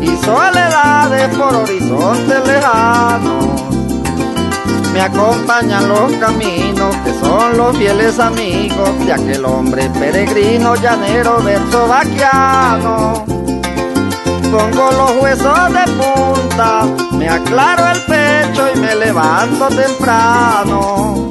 y soledades por horizontes lejanos. Me acompañan los caminos que son los fieles amigos de aquel hombre peregrino, llanero, verso vaquiano. Pongo los huesos de punta, me aclaro el pecho y me levanto temprano.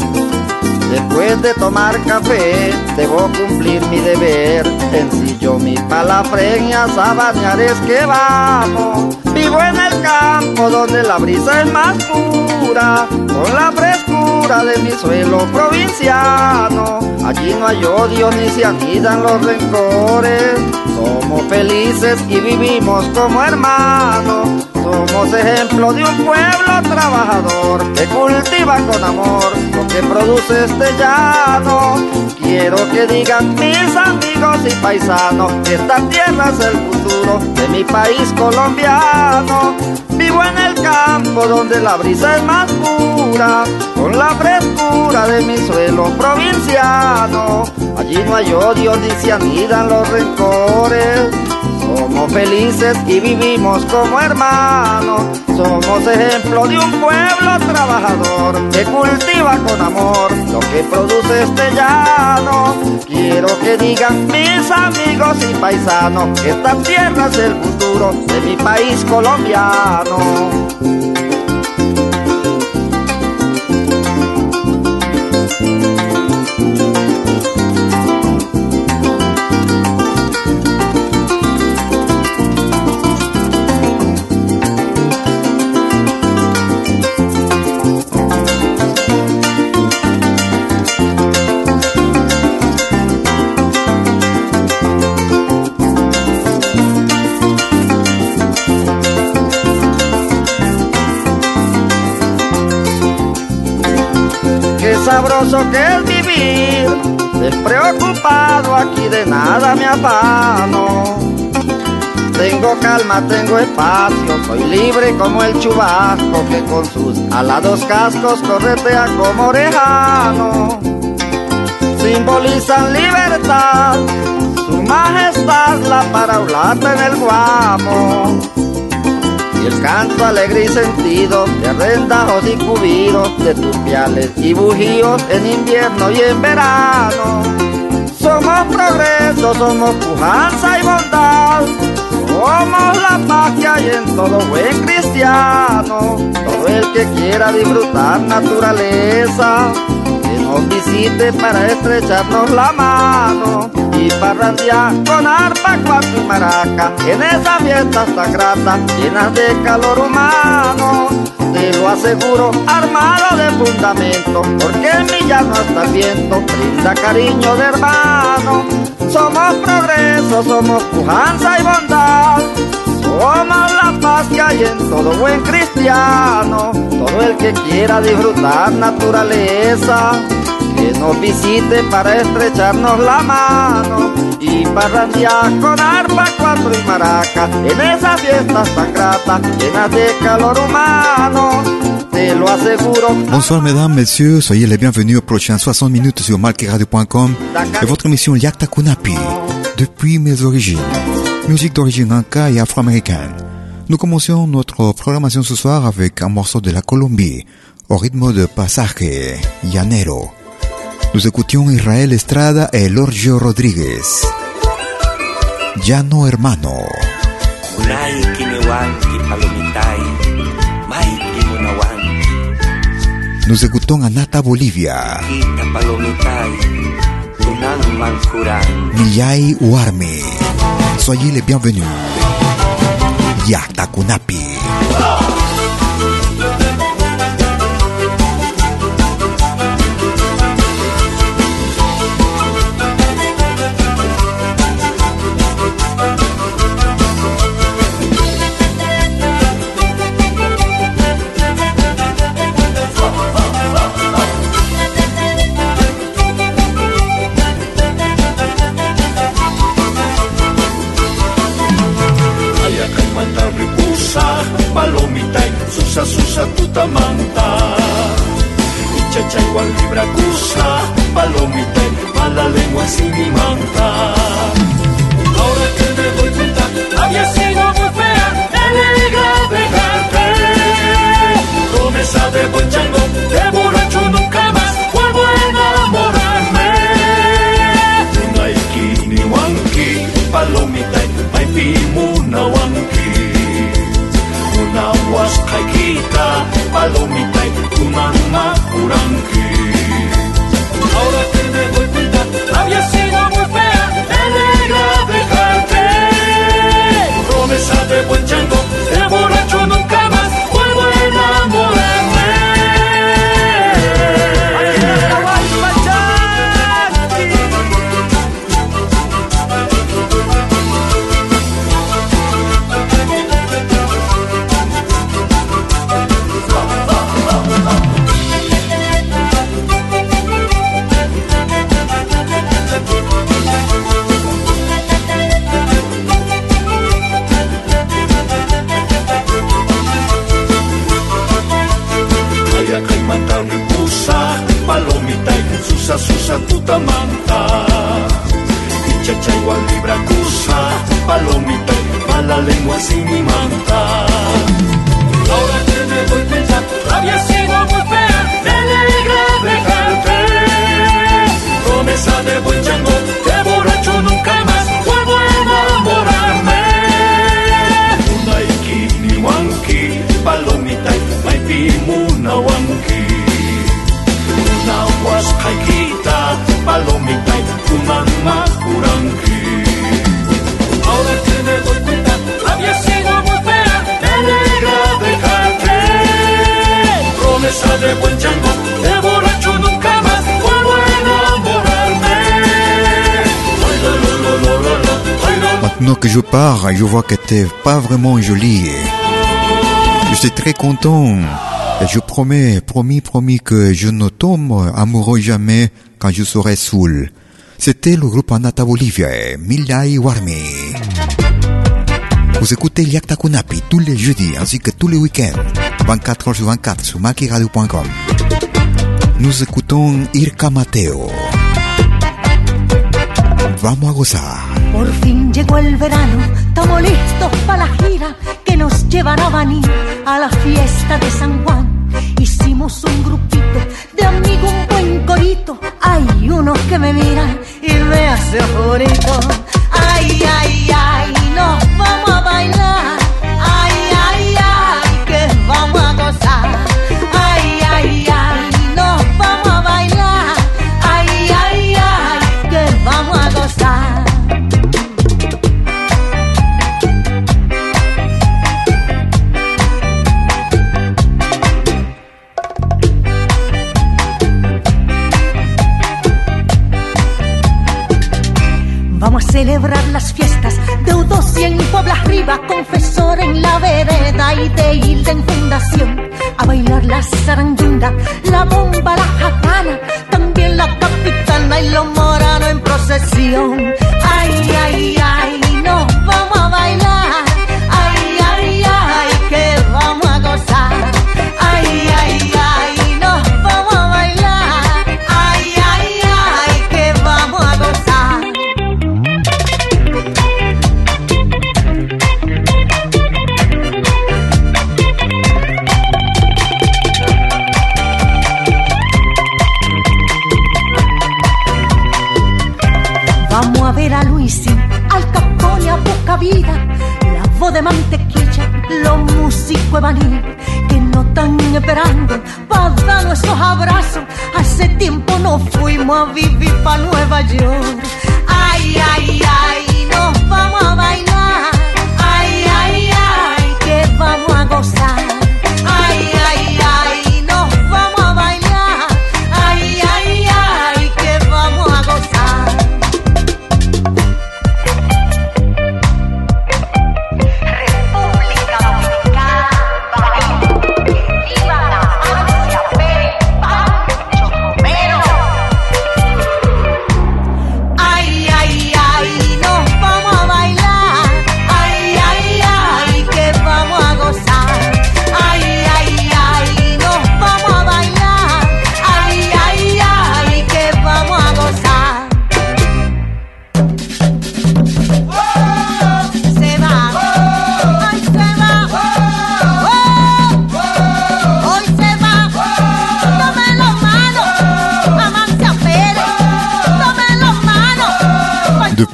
Después de tomar café, debo cumplir mi deber. Sencillo mi palafreña, sabanear es que vamos. Vivo en el campo donde la brisa es más pura, con la frescura de mi suelo provinciano. Allí no hay odio ni se anidan los rencores. Somos felices y vivimos como hermanos. Somos ejemplo de un pueblo trabajador que cultiva con amor que produce este llano. Quiero que digan mis amigos y paisanos que esta tierra es el futuro de mi país colombiano. Vivo en el campo donde la brisa es más pura, con la frescura de mi suelo provinciano. Allí no hay odio ni se anidan los rencores. Somos felices y vivimos como hermanos. Somos ejemplo de un pueblo trabajador que cultiva con amor lo que produce este llano. Quiero que digan mis amigos y paisanos que esta tierra es el futuro de mi país colombiano. Que es vivir, despreocupado aquí de nada me afano. Tengo calma, tengo espacio, soy libre como el chubasco que con sus alados cascos corretea como orejano. Simbolizan libertad, su majestad la paraulata en el guamo. Y el canto alegre y sentido de arrendajos y cubiros, de turpiales y bujíos en invierno y en verano. Somos progreso, somos pujanza y bondad, somos la paz que hay en todo buen cristiano. Todo el que quiera disfrutar naturaleza, nos visite para estrecharnos la mano y parrandear con arpa, cuatro y maraca en esa fiesta sagrada llenas de calor humano. Te lo aseguro, armado de fundamento, porque en mi llano hasta el viento brinda cariño de hermano. Somos progreso, somos pujanza y bondad. Somos la paz que hay en todo buen cristiano. Todo el que quiera disfrutar naturaleza, que nos visite para estrecharnos la mano y parrandear con arpa, cuatro y maraca en esas fiestas tan gratas, llenas de calor humano. Te lo aseguro. Bonsoir mesdames, messieurs, soyez les bienvenus aux prochaines 60 minutes sur malkiradio.com et votre émission Yakta Kunapi, depuis mes origines. Musique d'origine inca et afro-américaine. Nous commençons notre programmation ce soir avec un morceau de la Colombie, au rythme de Pasaje, Llanero. Nous écoutions Israel Estrada et Lorgio Rodríguez. Llano Hermano. Nous écoutons Anata Bolivia. Millay Uarmi. Soyez les bienvenus. Yatakunapi. Je pars, je vois que t'es pas vraiment jolie. Je suis très content. Je promets, promis, promis que je ne tombe amoureux jamais quand je serai saoul. C'était le groupe Anata Bolivia et Millay Warmi. Vous écoutez Yakta Kunapi tous les jeudis ainsi que tous les week-ends, 24 h sur 24 sur makiradio.com. Nous écoutons Irka Mateo. Vamos a gozar. Por fin llegó el verano, estamos listos para la gira que nos llevará a Baní a la fiesta de San Juan. Hicimos un grupito de amigos, un buen corito. Hay unos que me miran y me hacen bonito. Ay, ay, ay, nos vamos a bailar. A bailar la zarandunda, la bomba, la jacana, también la capitana y los moranos en procesión. Ay, ay, ay,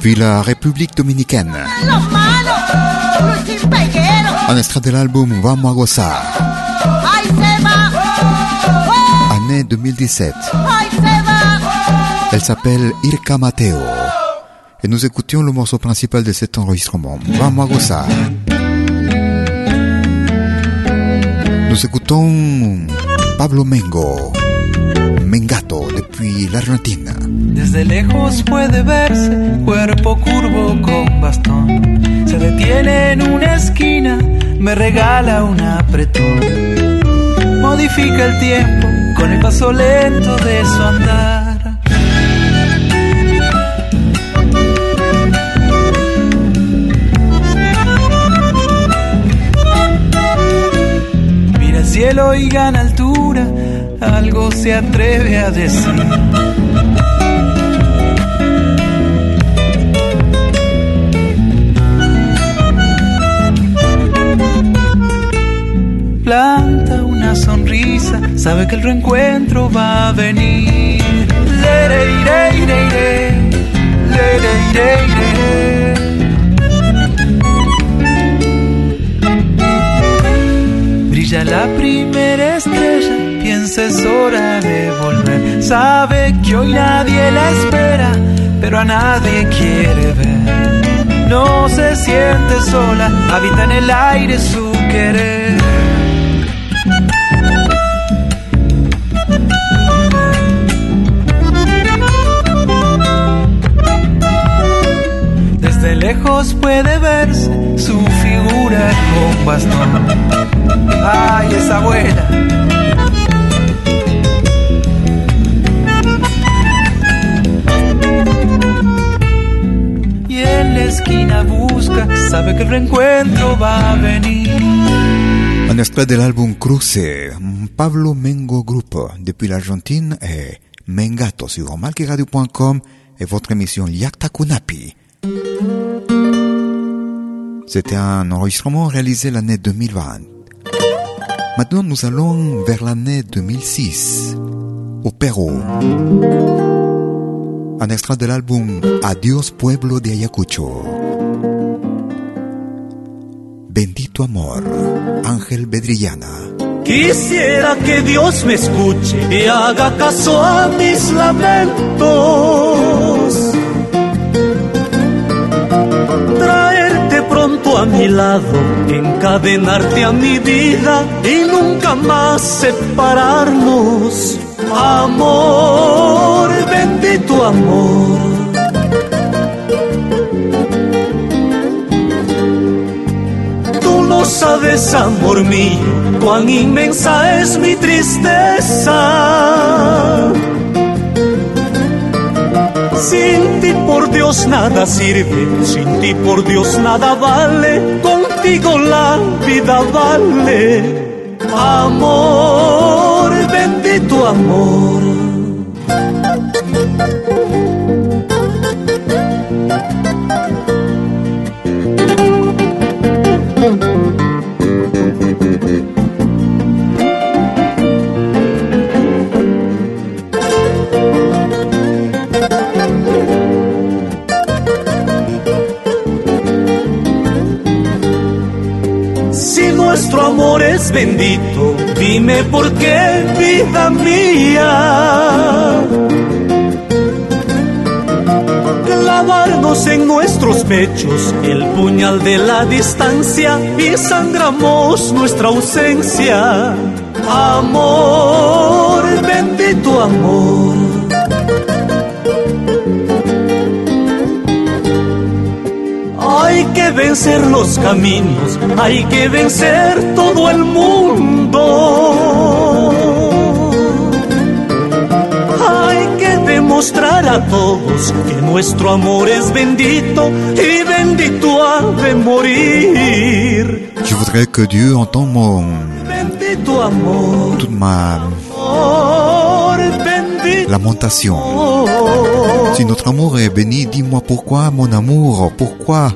Depuis la République dominicaine, un extrait de l'album Vamos a gozar, année 2017. ay se va. Elle s'appelle Irka Mateo. Et nous écoutions le morceau principal de cet enregistrement, Vamos a gozar. Nous écoutons Pablo Mengo, Mengato, depuis l'Argentine. Desde lejos puede verse cuerpo curvo con bastón. Se detiene en una esquina, me regala un apretón. Modifica el tiempo con el paso lento de su andar. Cielo y gana altura, algo se atreve a decir. planta una sonrisa, sabe que el reencuentro va a venir. Lere, ire. Brilla la primera estrella, es hora de volver. Sabe que hoy nadie la espera, pero a nadie quiere ver. No se siente sola, habita en el aire su querer. Desde lejos puede verse su figura con bastón. Ay, esa abuela. Y en la de l'album Cruce, Pablo Mengo Group, depuis l'Argentine, et Mengato sur malqueradio.com et votre émission Yakta Kunapi. C'était un enregistrement réalisé l'année 2020. Maintenant, nous allons vers l'année 2006, au Pérou. Un extrait de l'album Adiós Pueblo de Ayacucho. Bendito Amor, Ángel Bedrillana. Quisiera que Dios me escuche y haga caso a mis lamentos. Traerte pronto a mi lado, encadenarte a mi vida y nunca más separarnos. Amor, bendito amor. Tú no sabes, amor mío, cuán inmensa es mi tristeza. Sin ti por Dios nada sirve, sin ti por Dios nada vale, contigo la vida vale. Pechos el puñal de la distancia y sangramos nuestra ausencia. Amor, bendito amor. Hay que vencer los caminos, hay que vencer todo el mundo. Demostrar a todos que nuestro amor es bendito y bendito ha de morir. Je voudrais que Dieu entende mon... Bendito amor. Toute ma... Amor, bendito lamentation. Si notre amour est béni, dis-moi pourquoi, mon amour, pourquoi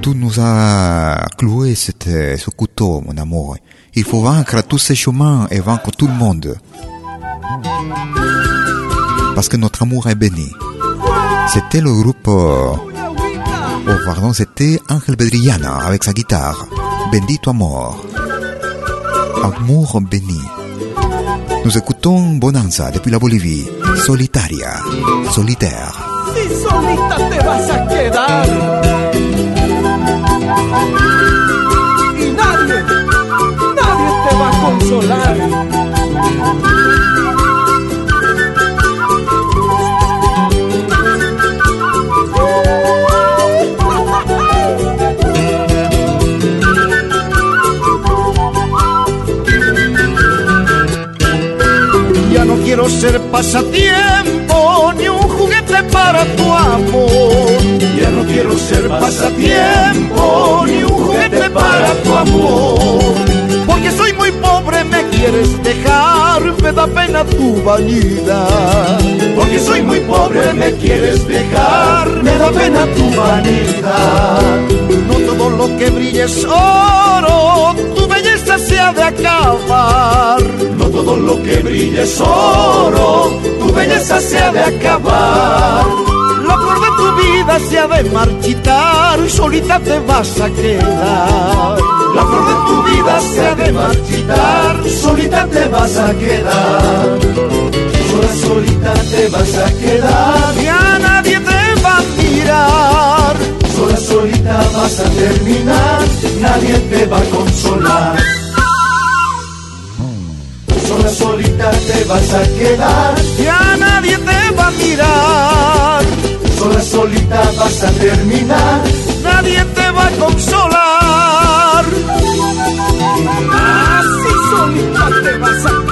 tout nous a cloué cette, ce couteau, mon amour. Il faut vaincre tous ces chemins et vaincre tout le monde. Parce que notre amour est béni. C'était le groupe... euh, Oh, pardon, c'était Ángel Bedrillana avec sa guitare. Bendito amor. Amour béni. Nous écoutons Bonanza depuis la Bolivie. Solitaria. Solitaire. Si solita te vas a quedar. Nadie, nadie te va. Ser pasatiempo ni un juguete para tu amor. Ya no quiero ser pasatiempo ni un juguete para tu amor. Porque soy muy pobre, me quieres dejar, me da pena tu vanidad. Porque soy muy pobre, me quieres dejar, me da pena tu vanidad. No todo lo que brille es oro, tu se ha de acabar. No todo lo que brilla es oro, tu belleza se ha de acabar. La flor de tu vida se ha de marchitar, solita te vas a quedar. La flor de tu vida se ha de marchitar, solita te vas a quedar. Sola solita te vas a quedar, Ya nadie te va a mirar. Sola solita vas a terminar, nadie te va a consolar. Sola solita te vas a quedar, Ya nadie te va a mirar. sola solita vas a terminar, Nadie te va a consolar. así solita te vas a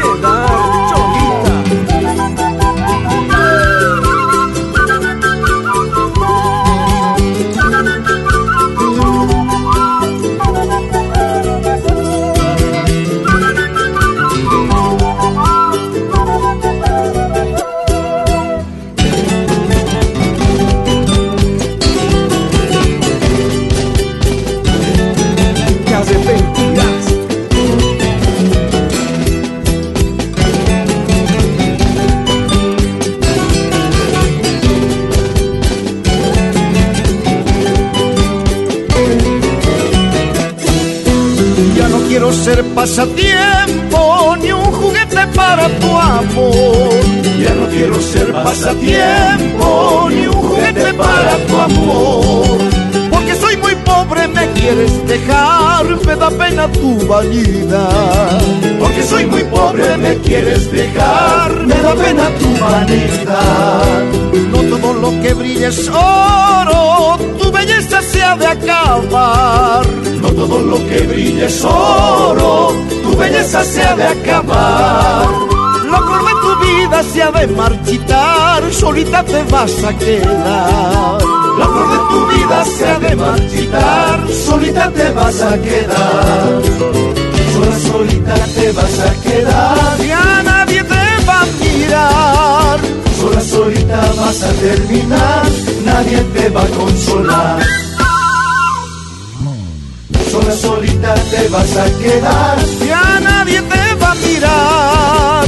es oro, tu belleza se ha de acabar. No todo lo que brilla es oro, tu belleza se ha de acabar. La flor de tu vida se ha de marchitar, solita te vas a quedar. La flor de tu vida se ha de marchitar, solita te vas a quedar. Sola, solita te vas a quedar. Ya nadie te va a mirar. Sola, solita vas a terminar, nadie te va a consolar. Sola, solita te vas a quedar. Ya nadie te va a mirar.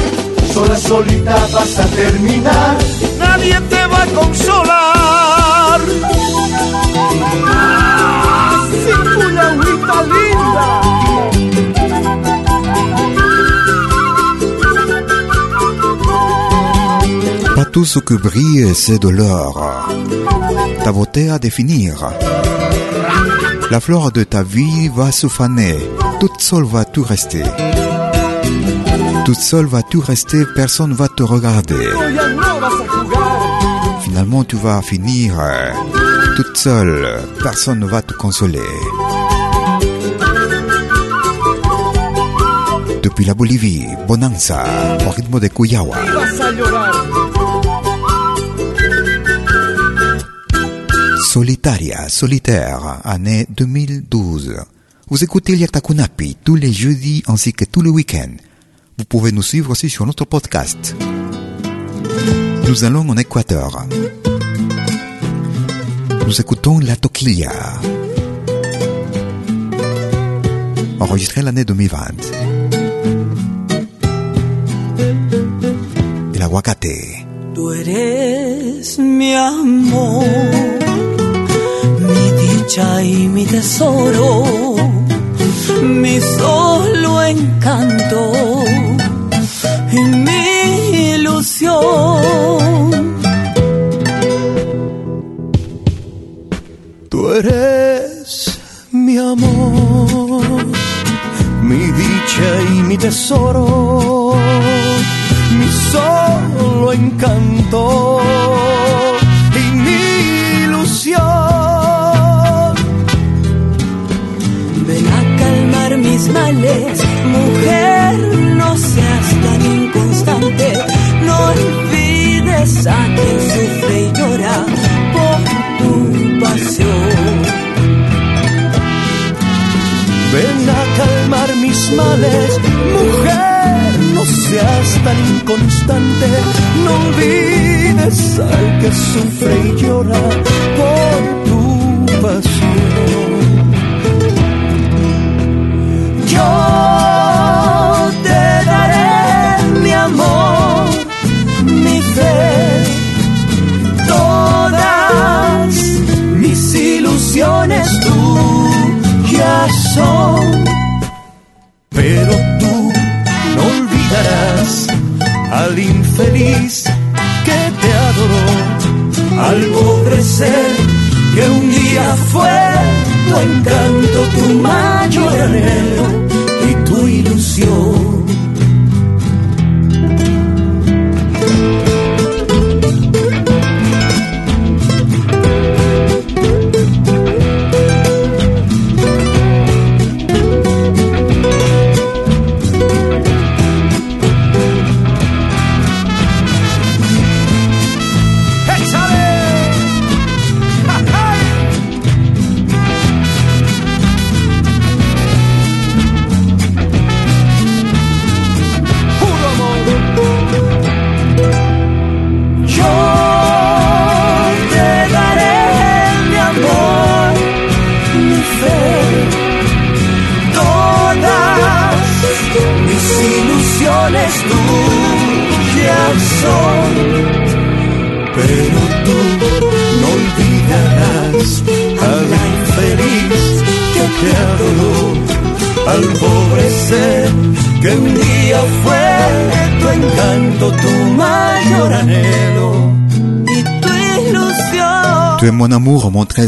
Sola, solita vas a terminar, nadie te va a consolar. Sin tout ce que brille, c'est de l'or. Ta beauté à définir. La fleur de ta vie va se faner. Toute seule va tout rester. Toute seule va tout rester, personne va te regarder. Finalement, tu vas finir toute seule. Personne ne va te consoler. Depuis la Bolivie, Bonanza, au rythme de Cuyawa. Solitaria, solitaire, année 2012. Vous écoutez Liaktakunapi tous les jeudis ainsi que tous les week-ends. Vous pouvez nous suivre aussi sur notre podcast. Nous allons en Équateur. Nous écoutons La Toquilla. Enregistré l'année 2020. El mi dicha y mi tesoro, mi solo encanto y mi ilusión. Tú eres mi amor, mi dicha y mi tesoro, mi solo encanto y mi ilusión. Males, mujer, no seas tan inconstante, no olvides a quien sufre y llora por tu pasión. Ven a calmar mis males, mujer, no seas tan inconstante, no olvides al que sufre y llora por Pero tú no olvidarás al infeliz que te adoró, al pobre ser que un día fue tu encanto, tu mayor anhelo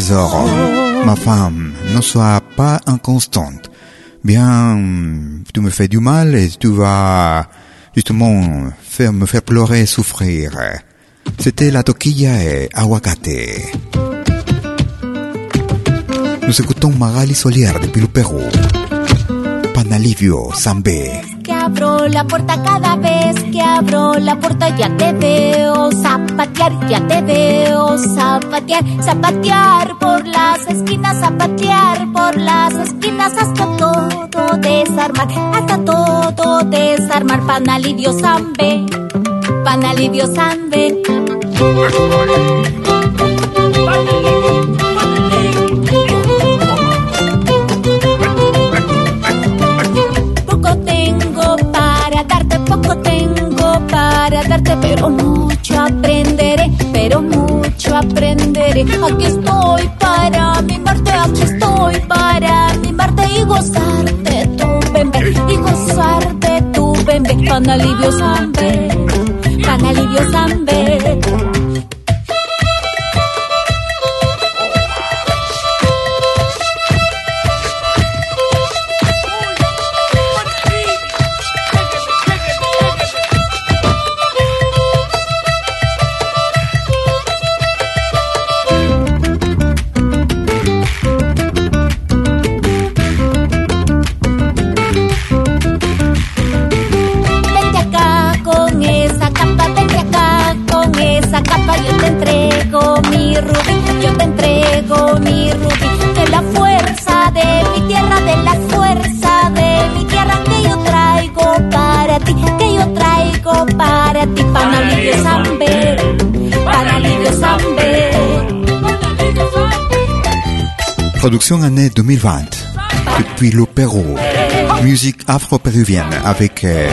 Ma femme, ne sois pas inconstante. Bien, tu me fais du mal et tu vas justement faire, me faire pleurer et souffrir. C'était la toquilla et aguacate. Nous écoutons Magali Solier depuis le Pérou. Panalivio Zambé. Abro la puerta cada vez que abro la puerta ya te veo zapatear, ya te veo zapatear, zapatear por las esquinas, zapatear por las esquinas hasta todo desarmar, hasta todo desarmar, pan alivio zambe, pan pero mucho aprenderé, pero mucho aprenderé. Aquí estoy para mimarte, aquí estoy para mimarte y gozarte tu bebé, y gozarte tu bebé. Pan alivio zambe, pan alivio zambe. Production année 2020. Depuis le Pérou. Musique afro-péruvienne avec euh,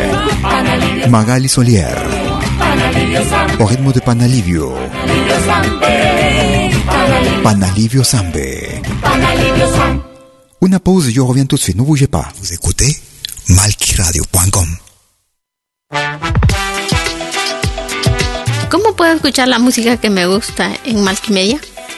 Magali Solière. Au rythme de Panalivio. Panalivio Sambe. Una pause, je reviens tout de suite, ne bougez pas. Vous écoutez malkiradio.com. ¿Cómo puedo escuchar la música que me gusta en Malkimedia?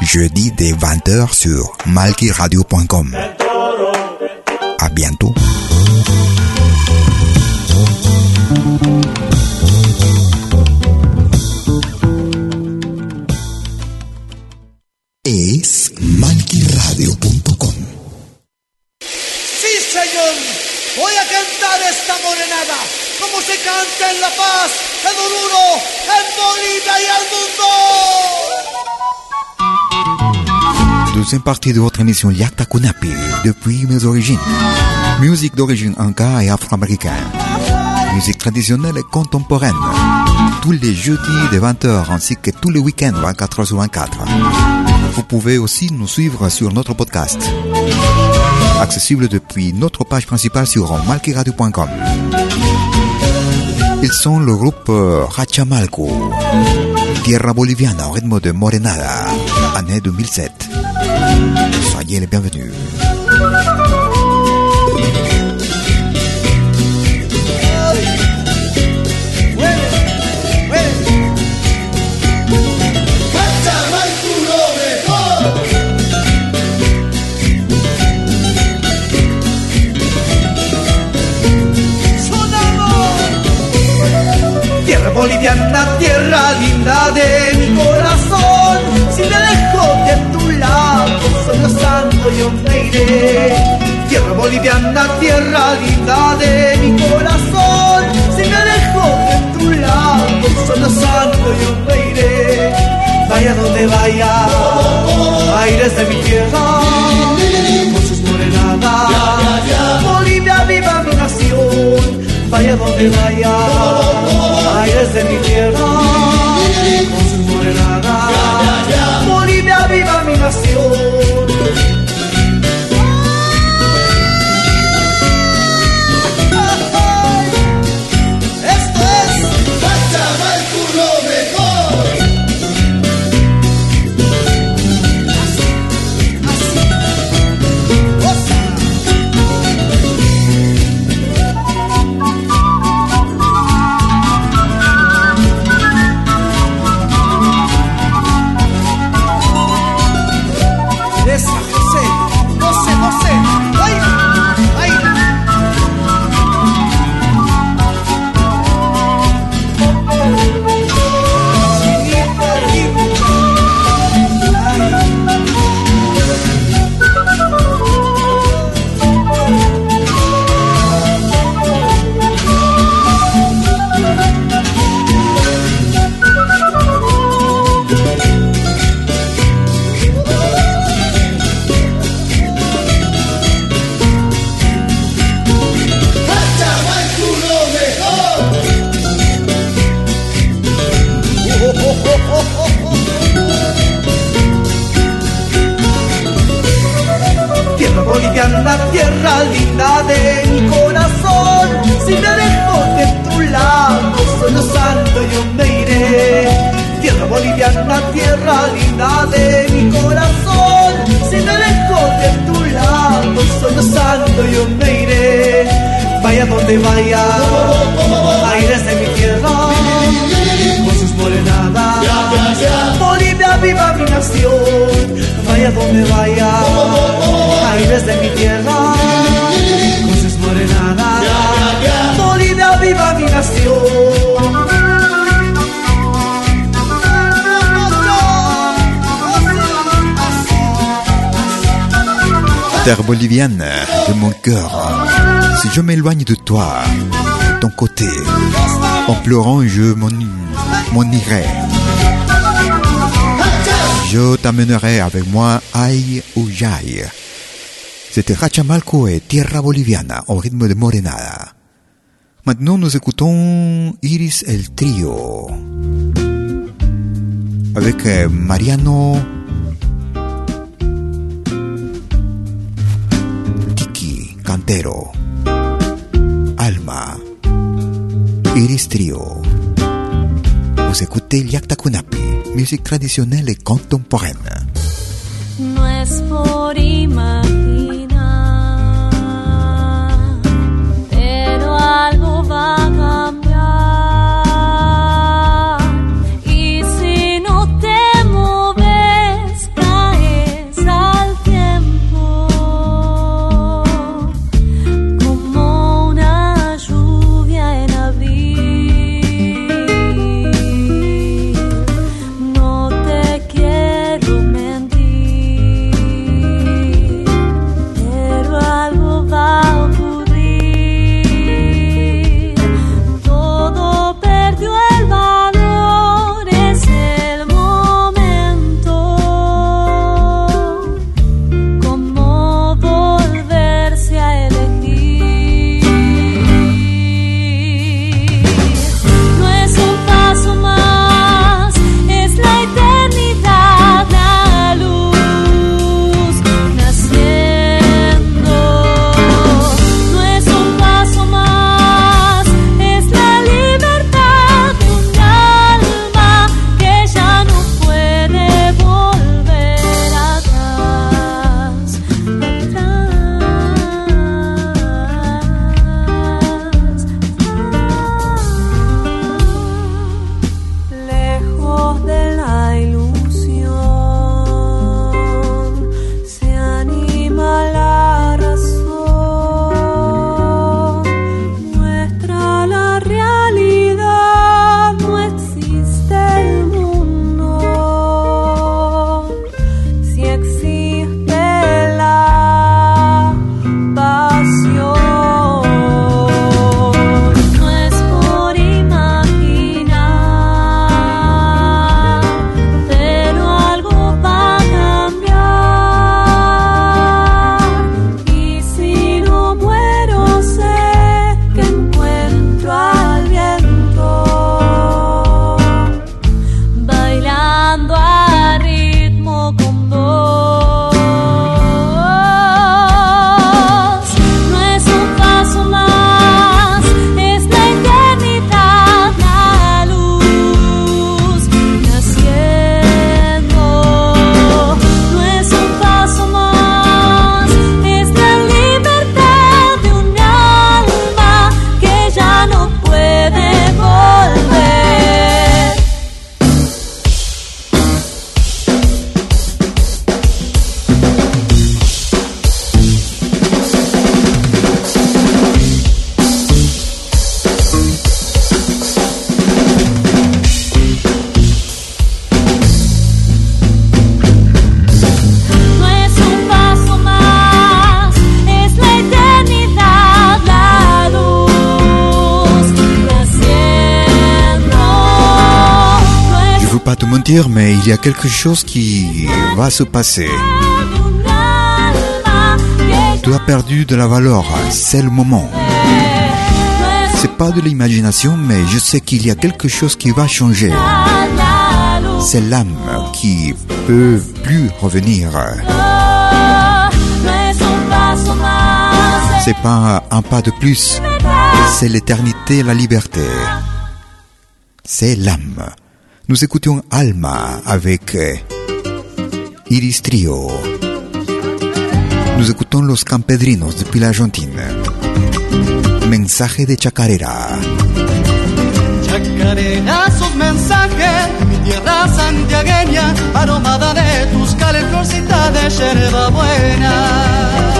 Jeudi dès 20h sur malkiradio.com. À bientôt. Es malquiradio.com. Sí, señor. Voy a cantar esta morenada como se canta en La Paz, en Oruro, en Bolivia y al mundo. Deuxième partie de votre émission Yakta Kunapi, depuis mes origines. Musique d'origine anka et afro-américaine. Musique traditionnelle et contemporaine. Tous les jeudis de 20h ainsi que tous les week-ends 24h sur 24. Vous pouvez aussi nous suivre sur notre podcast. Accessible depuis notre page principale sur malkiradio.com. Ils sont le groupe Rachamalco, Tierra Boliviana au rythme de Morenada, année 2007. Soyez les bienvenus. boliviana, tierra linda de mi corazón. Sollozando yo me iré. Tierra boliviana, tierra linda de mi corazón. Si me alejo de tu lado, sollozando yo me iré. Vaya donde vaya, aires de mi tierra, con sus morenadas. Bolivia, viva mi nación vaya donde vaya, aires de mi tierra, con sus morenadas, Bolivia viva mi nación. Terre bolivienne de mon cœur, si je m'éloigne de toi, ton côté, en pleurant je m'en m'en irai. Je t'amènerai avec moi aïe ou jaille. C'était Rachamalco et Tierra Boliviana au rythme de Morenada. Maintenant nous écoutons Iris el Trio avec euh, Mariano Cantero. Alma. Iris Trio. Vous écoutez Liakta Kunapi, musique traditionnelle et contemporaine. Mentir, mais il y a quelque chose qui va se passer. Tu as perdu de la valeur, c'est le moment. C'est pas de l'imagination, mais je sais qu'il y a quelque chose qui va changer. C'est l'âme qui peut plus revenir. C'est pas un pas de plus, c'est l'éternité, la liberté. C'est l'âme. Nous écoutions Alma avec euh, Iris Trio. Nous écoutons Los Campedrinos depuis l'Argentine. Mensaje de Chacarera. Chacarera, sus mensajes, mi tierra santiagueña, aromada de tus cales, florcita de yerba buena.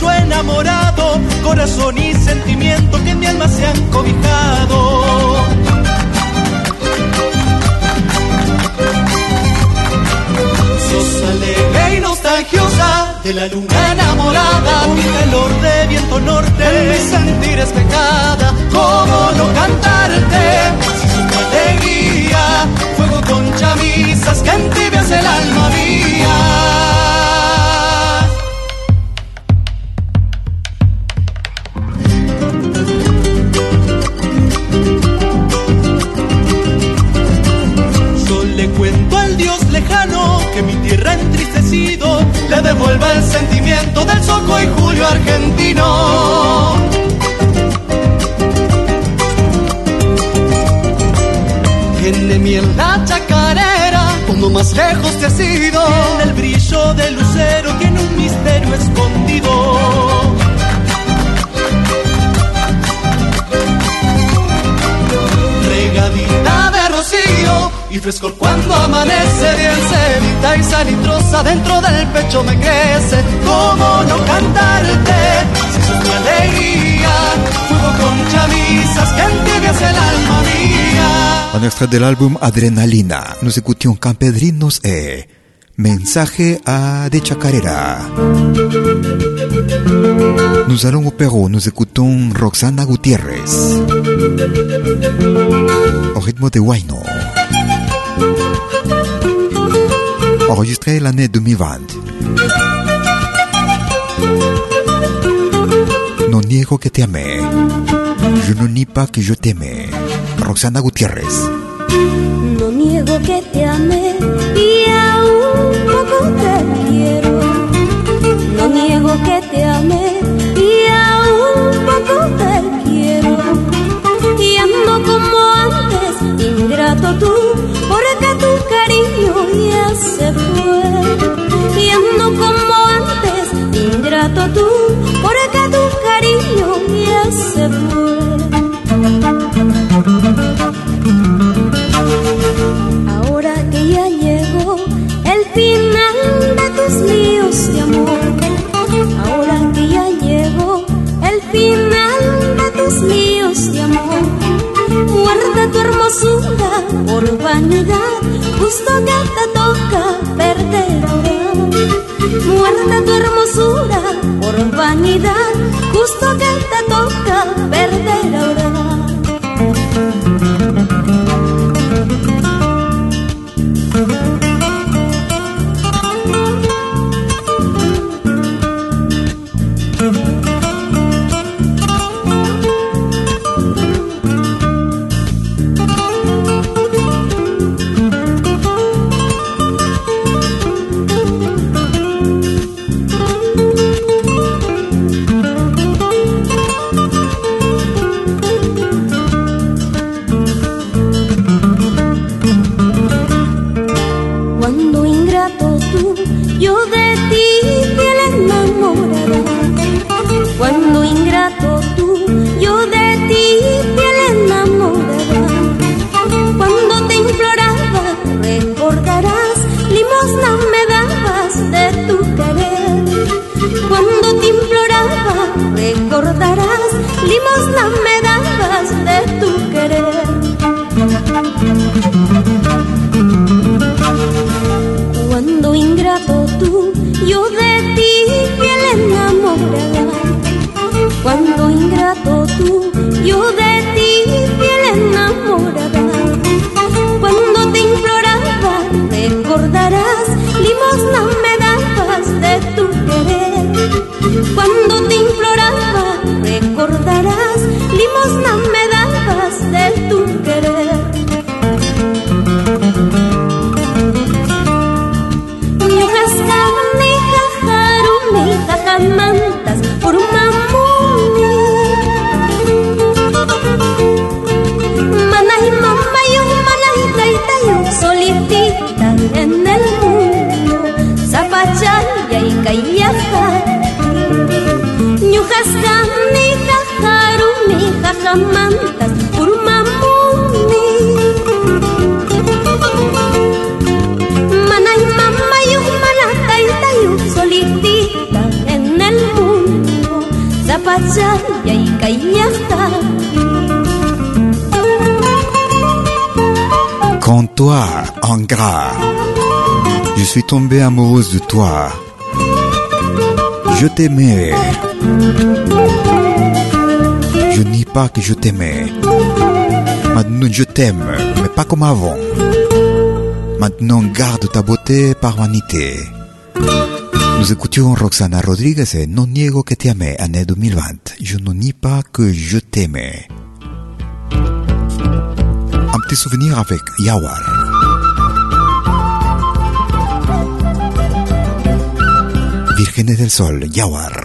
Grillo enamorado, corazón y sentimiento que en mi alma se han cobijado. Sos alegre y nostalgiosa de la luna enamorada, mi calor de viento norte, en sentir espejada, cómo no cantarte, si alegría, fuego con chamisas que entibias el alma le devuelva el sentimiento del soco y julio argentino. Tiene miel la chacarera, cuando más lejos te has ido. En el brillo del lucero tiene un misterio escondido. Y frescor cuando amanece bien sedita y salitrosa dentro del pecho me crece cómo no cantarte si sos mi alegría fuego con chamisas que entibias el alma mía Un extrait de l'album Adrenalina. Nous écoutions Campedrinos et Mensaje à de Chacarera. Nous allons au Pérou, nous écoutons Roxana Gutiérrez. Au rythme de Huayno. Enregistré l'année 2020. No niego que te amé. Je ne nie pas que je t'aimais. Roxana Gutiérrez. No niego que te amé y aún poco te quiero. No niego que te amé y aún poco te quiero. Y ando como antes, ingrato tú, ando como antes, ingrato tú, porque tu cariño ya se fue. Ahora que ya llegó el final de tus líos de amor. Ahora que ya llegó el final de tus líos de amor. Guarda tu hermosura por vanidad, justo que te toca perder gras, je suis tombée amoureuse de toi. Je t'aimais. Je nie pas que je t'aimais. Maintenant je t'aime, mais pas comme avant. Maintenant garde ta beauté par vanité. Nous écoutions Roxana Rodriguez et Non niego que amé, année 2020. Je ne nie pas que je t'aimais. Un petit souvenir avec Yawar. Vírgenes del Sol, Yawar.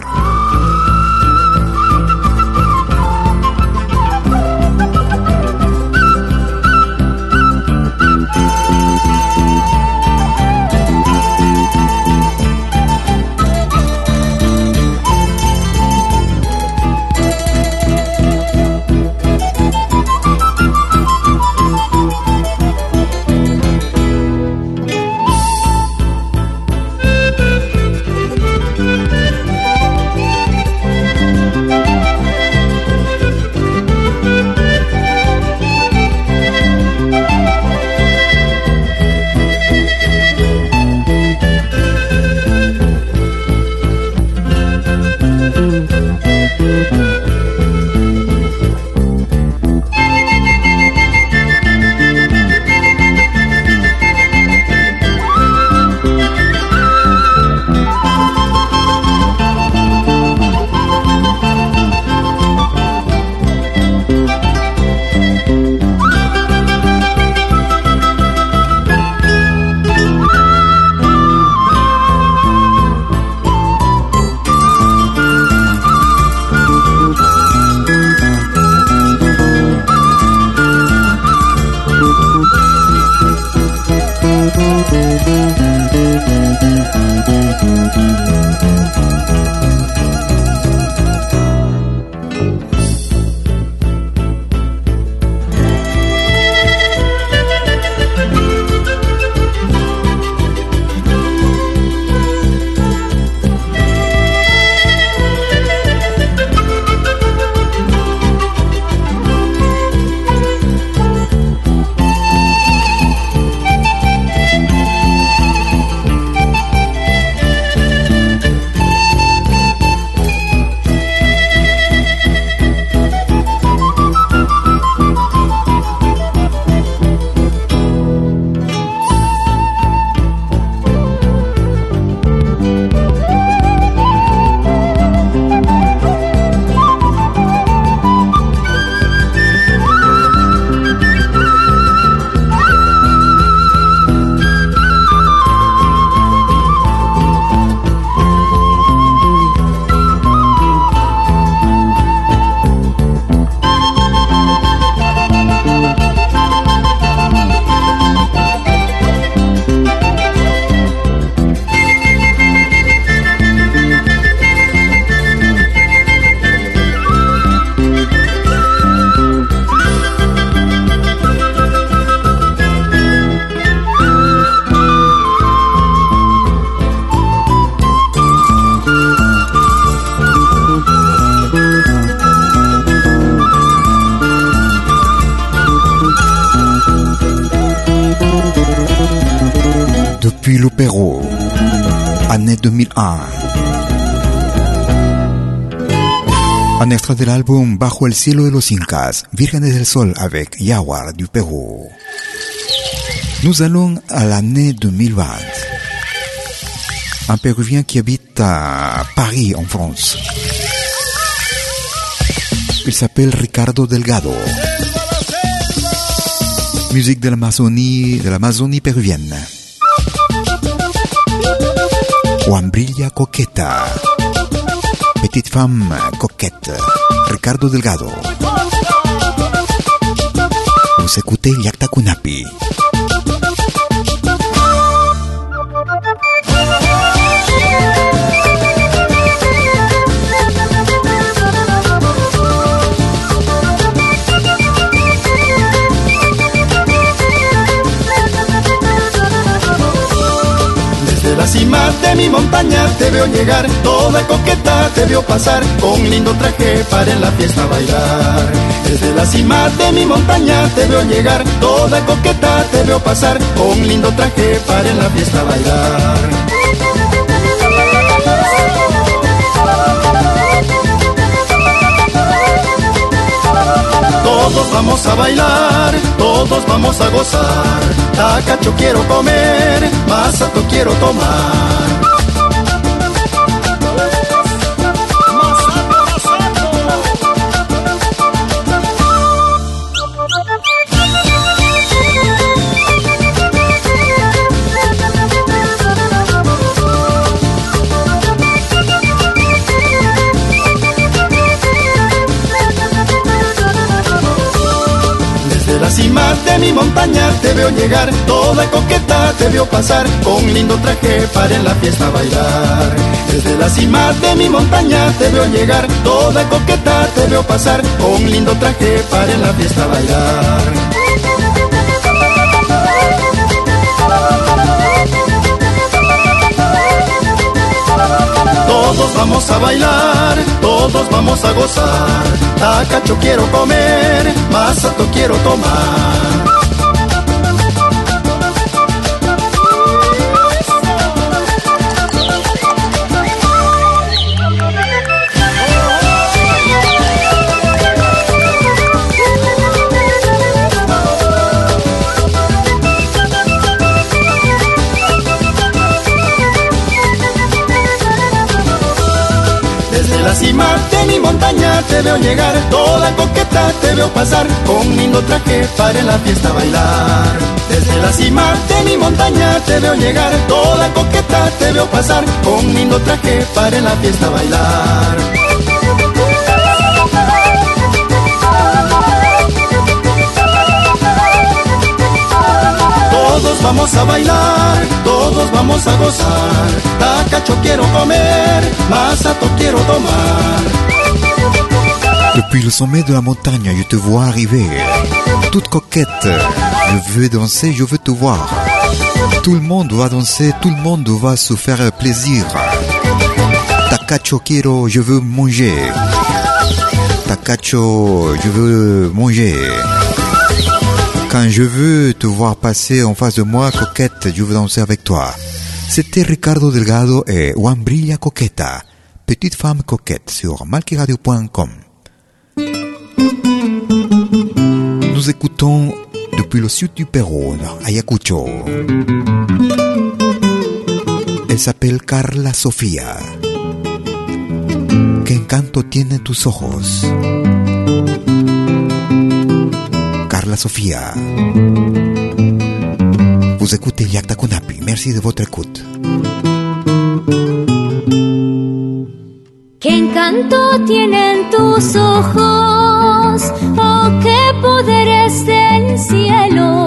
2001. Un extra del álbum Bajo el cielo de los Incas, Vírgenes del Sol avec Yawar du Pérou. Nous allons à l'année 2020. Un Péruvien qui habite à Paris, en France. Il s'appelle Ricardo Delgado. Musique de l'Amazonie, de l'Amazonie péruvienne. Juambrilla Coqueta. Petite femme coquette. Ricardo Delgado. Vous écoutez Yakta mi montaña te veo llegar, toda coqueta te veo pasar, con lindo traje para en la fiesta bailar. Desde la cima de mi montaña te veo llegar, toda coqueta te veo pasar, con lindo traje para en la fiesta bailar. Todos vamos a bailar, todos vamos a gozar. Tacacho quiero comer, masato quiero tomar. Cima de mi montaña te veo llegar, toda coqueta te veo pasar, con lindo traje para en la fiesta bailar. Desde la cima de mi montaña te veo llegar, toda coqueta te veo pasar, con lindo traje para en la fiesta bailar. Todos vamos a bailar, todos vamos a gozar. Tacacho quiero comer, masato quiero tomar. Montaña te veo llegar, toda coqueta te veo pasar, con lindo traje para en la fiesta bailar. Desde la cima de mi montaña te veo llegar, toda coqueta te veo pasar, con lindo traje para en la fiesta bailar. Todos vamos a bailar, todos vamos a gozar. Tacacho quiero comer, masato quiero tomar. Depuis le sommet de la montagne, je te vois arriver. Toute coquette. Je veux danser, je veux te voir. Tout le monde va danser, tout le monde va se faire plaisir. Tacacho quiero, je veux manger. Tacacho, je veux manger. Quand je veux te voir passer en face de moi, coquette, je veux danser avec toi. C'était Ricardo Delgado et Wambrilla Coqueta, petite femme coquette sur malkiradio.com. Nous écoutons depuis le sud du Pérou, Ayacucho. Elle s'appelle Carla Sofía. ¿Qué encanto tienen tus ojos? Carla Sofía. Vous écoutez Yakta Kunapi. Merci de votre écoute. ¿Qué encanto tienen tus ojos? Oh, qué poderes del cielo.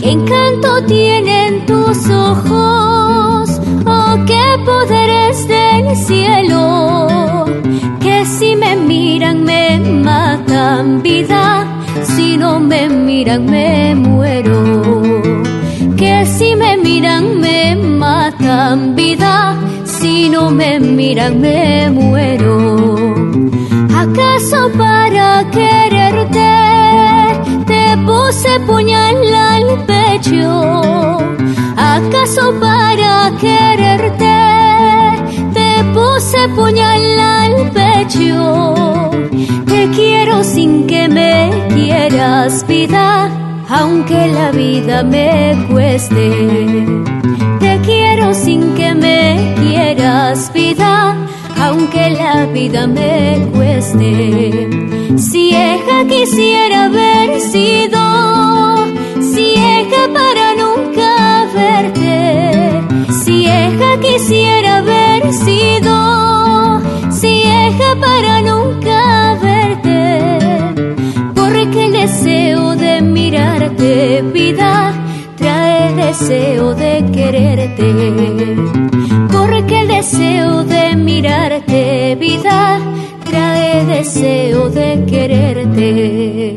¿Qué encanto tienen tus ojos? Oh, qué poderes del cielo. Que si me miran me matan vida si no me miran me muero. Que si me miran me matan vida, si no me miran me muero. ¿Acaso para quererte te puse puñal al pecho? ¿Acaso para quererte te puse puñal al pecho? Te quiero sin que me quieras, vida, aunque la vida me cueste. Te quiero sin que me quieras, vida, aunque la vida me cueste. Si quisiera haber sido, si para nunca verte, si quisiera haber sido, si para nunca verte, porque el deseo de mirarte, vida, trae deseo de quererte, deseo de mirarte, vida, trae deseo de quererte.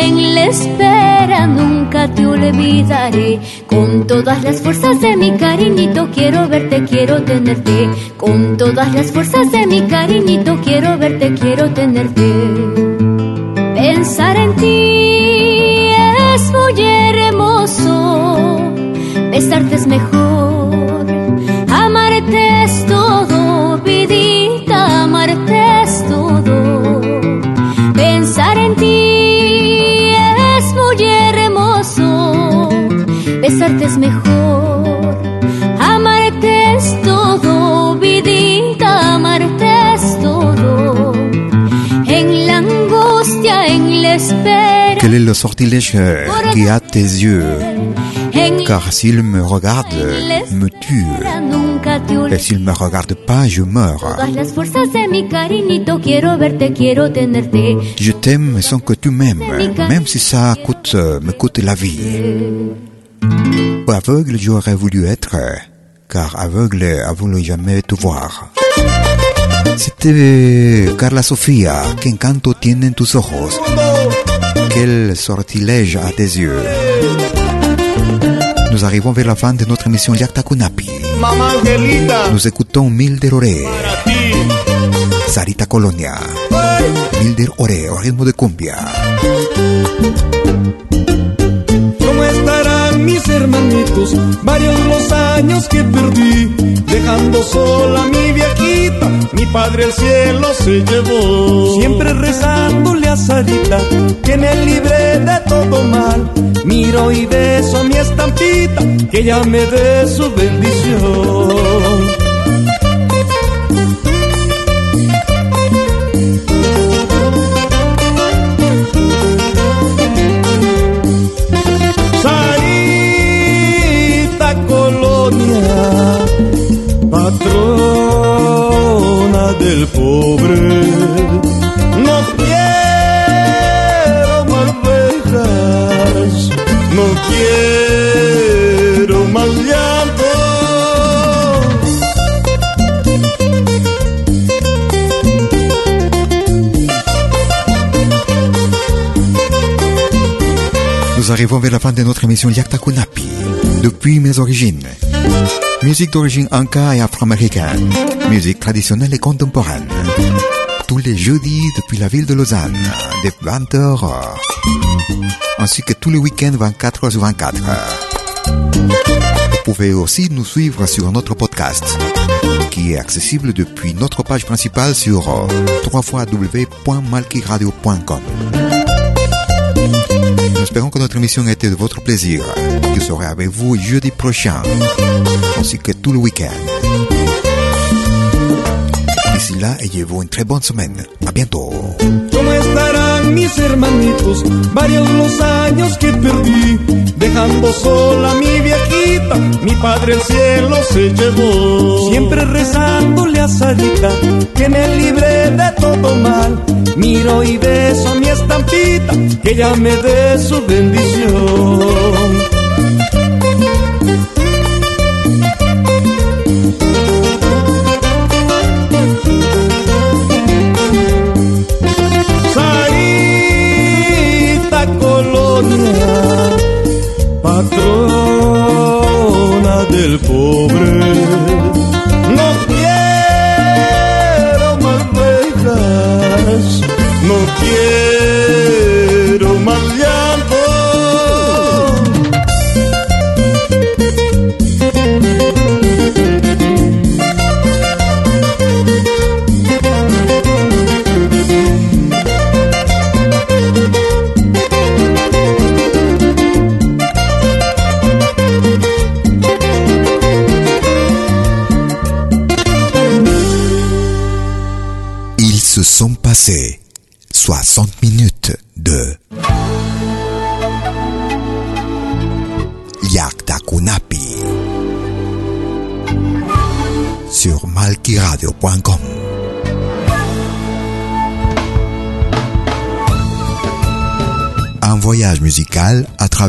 En la espera, nunca te olvidaré. Con todas las fuerzas de mi cariñito, quiero verte, quiero tenerte. Con todas las fuerzas de mi cariñito, quiero verte, quiero tenerte. Pensar en ti es muy hermoso, besarte es mejor, amarte es todo, vidita, besarte es mejor, amarte es todo, vidita, amarte es todo. En la angustia, en la espera. Quel est le sortilège qui a tes yeux? Car s'il me regarde, me tue. Et s'il me regarde pas, je meurs. Je t'aime sans que tu m'aimes, même si ça coûte, me coûte la vie. Aveugle, j'aurais voulu être, car aveugle a voulu jamais te voir. C'était Carla Sofía, qué encanto tienen tus ojos, quel sortilège à tes yeux? Nous arrivons vers la fin de notre émission Yakta Kunapi. Nous écoutons Milder Ore. Sarita Colonia. Milder Ore, au rythme de cumbia. ¿Cómo estarán mis hermanitos? Varios los años que perdí, dejando sola mi viejita, mi padre el cielo se llevó. Siempre rezándole a Sarita, que me libre de todo mal. Miro y beso a mi estampita, que ella me dé su bendición. Fin de notre émission Yakta Kunapi, depuis mes origines. Musique d'origine anka et afro-américaine, musique traditionnelle et contemporaine. Tous les jeudis depuis la ville de Lausanne, de 20h, ainsi que tous les week-ends 24 h sur 24. Vous pouvez aussi nous suivre sur notre podcast, qui est accessible depuis notre page principale sur www.malkiradio.com. Espérons que notre émission ait été de votre plaisir. Je serai avec vous jeudi prochain, ainsi que tout le week-end. D'ici là, ayez-vous une très bonne semaine. À bientôt. ¿Cómo estarán mis hermanitos? Varios los años que perdí, dejando sola a mi viejita, mi padre el cielo se llevó. Siempre rezándole a Sarita, que me libre de todo mal. Miro y beso a mi estampita, que ella me dé su bendición. Patrona del pobre. No quiero más no quiero